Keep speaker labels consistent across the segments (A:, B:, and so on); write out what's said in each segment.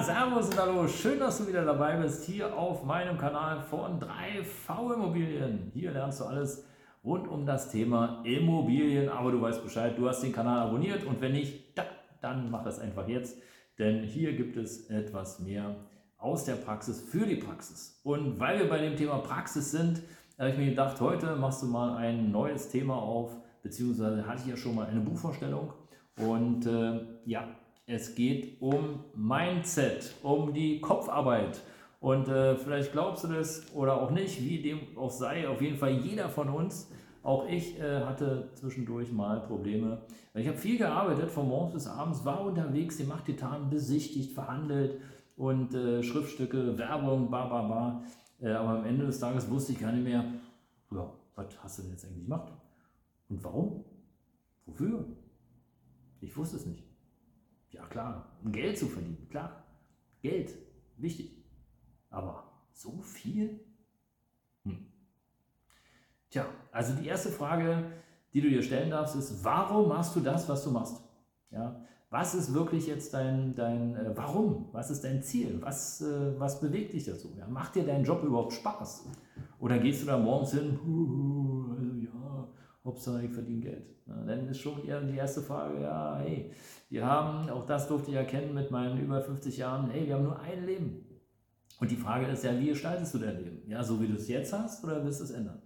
A: Servus und Hallo, schön, dass du wieder dabei bist hier auf meinem Kanal von 3V Immobilien. Hier lernst du alles rund um das Thema Immobilien, aber du weißt Bescheid, du hast den Kanal abonniert und wenn nicht, dann mach das einfach jetzt, denn hier gibt es etwas mehr aus der Praxis für die Praxis. Und weil wir bei dem Thema Praxis sind, habe ich mir gedacht, heute machst du mal ein neues Thema auf, beziehungsweise hatte ich ja schon mal eine Buchvorstellung und äh, ja, es geht um Mindset, um die Kopfarbeit. Und äh, vielleicht glaubst du das oder auch nicht, wie dem auch sei. Auf jeden Fall jeder von uns, auch ich äh, hatte zwischendurch mal Probleme. Ich habe viel gearbeitet, von morgens bis abends, war unterwegs, den Machttitan besichtigt, verhandelt und äh, Schriftstücke, Werbung, ba, ba, ba. Äh, aber am Ende des Tages wusste ich gar nicht mehr, ja, was hast du denn jetzt eigentlich gemacht? Und warum? Wofür? Ich wusste es nicht. Ja klar, um Geld zu verdienen, klar. Geld, wichtig. Aber so viel? Hm. Tja, also die erste Frage, die du dir stellen darfst, ist, warum machst du das, was du machst? Ja, was ist wirklich jetzt dein, dein äh, Warum? Was ist dein Ziel? Was, äh, was bewegt dich dazu? Ja, macht dir dein Job überhaupt Spaß? Oder gehst du da morgens hin, Hauptsache ich verdiene Geld? Dann ist schon eher die erste Frage, ja, hey, wir haben, auch das durfte ich erkennen mit meinen über 50 Jahren, hey, wir haben nur ein Leben. Und die Frage ist ja, wie gestaltest du dein Leben? Ja, so wie du es jetzt hast oder willst du es ändern?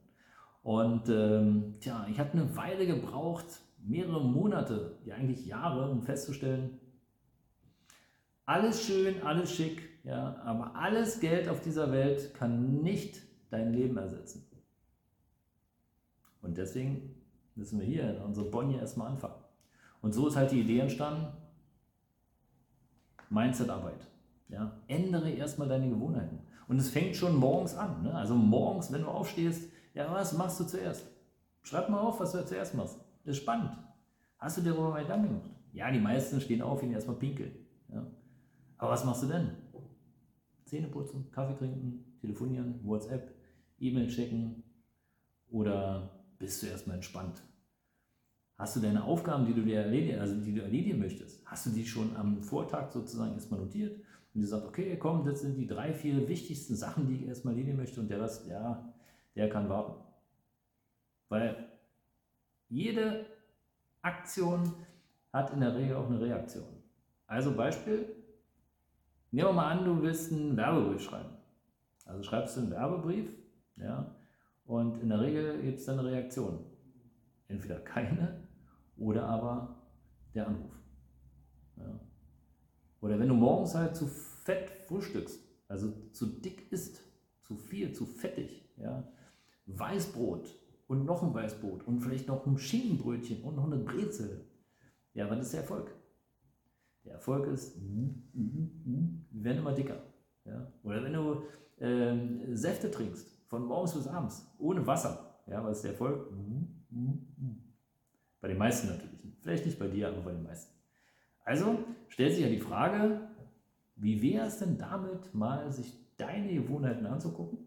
A: Und ähm, tja, ich habe eine Weile gebraucht, mehrere Monate, ja eigentlich Jahre, um festzustellen, alles schön, alles schick, ja, aber alles Geld auf dieser Welt kann nicht dein Leben ersetzen. Und deswegen müssen wir hier in unserer Bonnie erstmal anfangen. Und so ist halt die Idee entstanden, Mindset-Arbeit. Ja, ändere erstmal deine Gewohnheiten. Und es fängt schon morgens an. Ne? Also morgens, wenn du aufstehst, ja, was machst du zuerst? Schreib mal auf, was du zuerst machst. Das ist spannend. Hast du dir darüber mal Gedanken gemacht? Ja, die meisten stehen auf, gehen erstmal pinkeln. Ja. Aber was machst du denn? Zähne putzen, Kaffee trinken, telefonieren, WhatsApp, E-Mail checken oder bist du erstmal entspannt? Hast du deine Aufgaben, die du dir erledigen, also die du erledigen möchtest, hast du die schon am Vortag sozusagen erstmal notiert und dir sagt, okay, komm, das sind die drei, vier wichtigsten Sachen, die ich erstmal erledigen möchte und der Rest, ja, der kann warten. Weil jede Aktion hat in der Regel auch eine Reaktion. Also Beispiel, nehmen wir mal an, du willst einen Werbebrief schreiben. Also schreibst du einen Werbebrief, ja, und in der Regel gibt es dann eine Reaktion. Entweder keine oder aber der Anruf. Ja. Oder wenn du morgens halt zu fett frühstückst, also zu dick isst, zu viel, zu fettig, ja, Weißbrot und noch ein Weißbrot und vielleicht noch ein Schinkenbrötchen und noch eine Brezel. Ja, was ist der Erfolg? Der Erfolg ist, wir werden immer dicker. Ja? Oder wenn du äh, Säfte trinkst, von morgens bis abends, ohne Wasser, ja, was ist der Erfolg? Bei den meisten natürlich. Vielleicht nicht bei dir, aber bei den meisten. Also stellt sich ja die Frage, wie wäre es denn damit, mal sich deine Gewohnheiten anzugucken,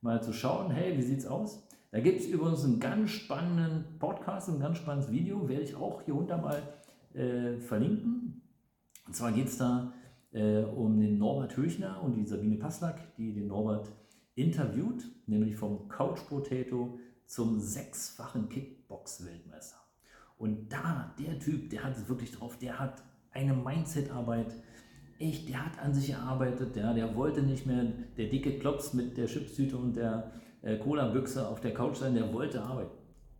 A: mal zu schauen, hey, wie sieht es aus? Da gibt es übrigens einen ganz spannenden Podcast, ein ganz spannendes Video, werde ich auch hier unter mal äh, verlinken. Und zwar geht es da äh, um den Norbert Höchner und die Sabine Passlack, die den Norbert interviewt, nämlich vom Couch Potato zum sechsfachen Kickbox-Weltmeister. Und da, der Typ, der hat es wirklich drauf, der hat eine Mindset-Arbeit, echt, der hat an sich gearbeitet, der, der wollte nicht mehr der dicke Klops mit der Chipstüte und der äh, Cola-Büchse auf der Couch sein, der wollte arbeiten.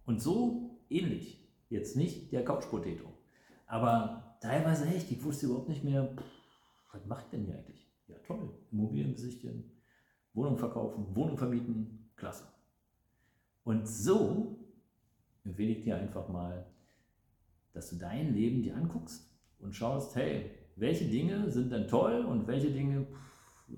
A: Und so ähnlich, jetzt nicht der Couch-Potato, aber teilweise echt, ich wusste überhaupt nicht mehr, pff, was macht denn hier eigentlich? Ja toll, Immobilien besichtigen, Wohnung verkaufen, Wohnung vermieten, klasse. Und so empfehle ich dir einfach mal, dass du dein Leben dir anguckst und schaust, hey, welche Dinge sind denn toll und welche Dinge,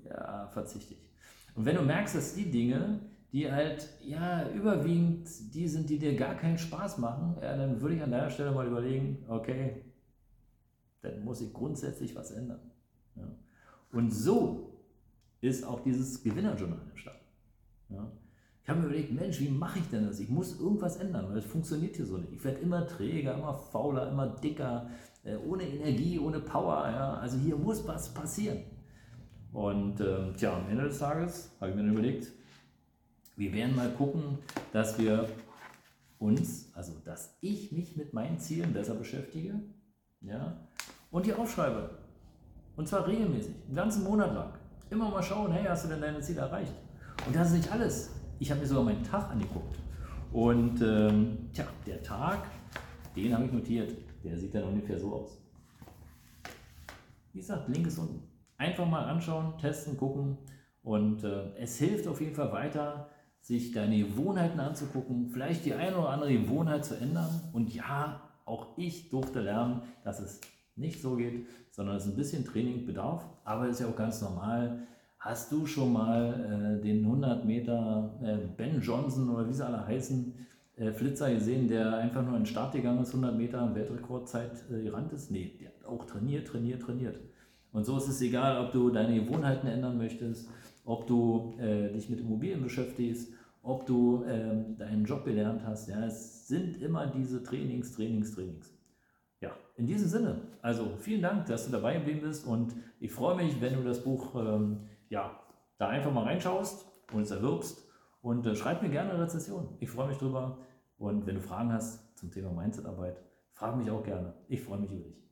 A: ja, verzichte ich. Und wenn du merkst, dass die Dinge, die halt ja überwiegend die sind, die dir gar keinen Spaß machen, ja, dann würde ich an deiner Stelle mal überlegen, okay, dann muss ich grundsätzlich was ändern. Ja. Und so ist auch dieses Gewinnerjournal entstanden. Ja. Ich habe mir überlegt, Mensch, wie mache ich denn das? Ich muss irgendwas ändern, weil es funktioniert hier so nicht. Ich werde immer träger, immer fauler, immer dicker, äh, ohne Energie, ohne Power. Ja. Also hier muss was passieren. Und äh, tja, am Ende des Tages habe ich mir dann überlegt, wir werden mal gucken, dass wir uns, also dass ich mich mit meinen Zielen besser beschäftige ja, und die aufschreibe. Und zwar regelmäßig, einen ganzen Monat lang. Immer mal schauen, hey, hast du denn deine Ziele erreicht? Und das ist nicht alles. Ich habe mir sogar meinen Tag angeguckt. Und ähm, tja, der Tag, den habe ich notiert. Der sieht dann ungefähr so aus. Wie gesagt, Link ist unten. Einfach mal anschauen, testen, gucken. Und äh, es hilft auf jeden Fall weiter, sich deine Gewohnheiten anzugucken, vielleicht die eine oder andere Gewohnheit zu ändern. Und ja, auch ich durfte lernen, dass es nicht so geht, sondern es ein bisschen Training bedarf. Aber ist ja auch ganz normal. Hast du schon mal äh, den 100 Meter äh, Ben Johnson oder wie sie alle heißen, äh, Flitzer gesehen, der einfach nur in den Start gegangen ist, 100 Meter Weltrekordzeit äh, gerannt ist? Nee, der hat auch trainiert, trainiert, trainiert. Und so ist es egal, ob du deine Gewohnheiten ändern möchtest, ob du äh, dich mit Immobilien beschäftigst, ob du ähm, deinen Job gelernt hast. Ja, es sind immer diese Trainings, Trainings, Trainings. Ja, in diesem Sinne, also vielen Dank, dass du dabei geblieben bist und ich freue mich, wenn du das Buch ähm, ja, da einfach mal reinschaust und es erwirbst und äh, schreib mir gerne eine Rezession. Ich freue mich drüber und wenn du Fragen hast zum Thema Mindsetarbeit, frag mich auch gerne. Ich freue mich über dich.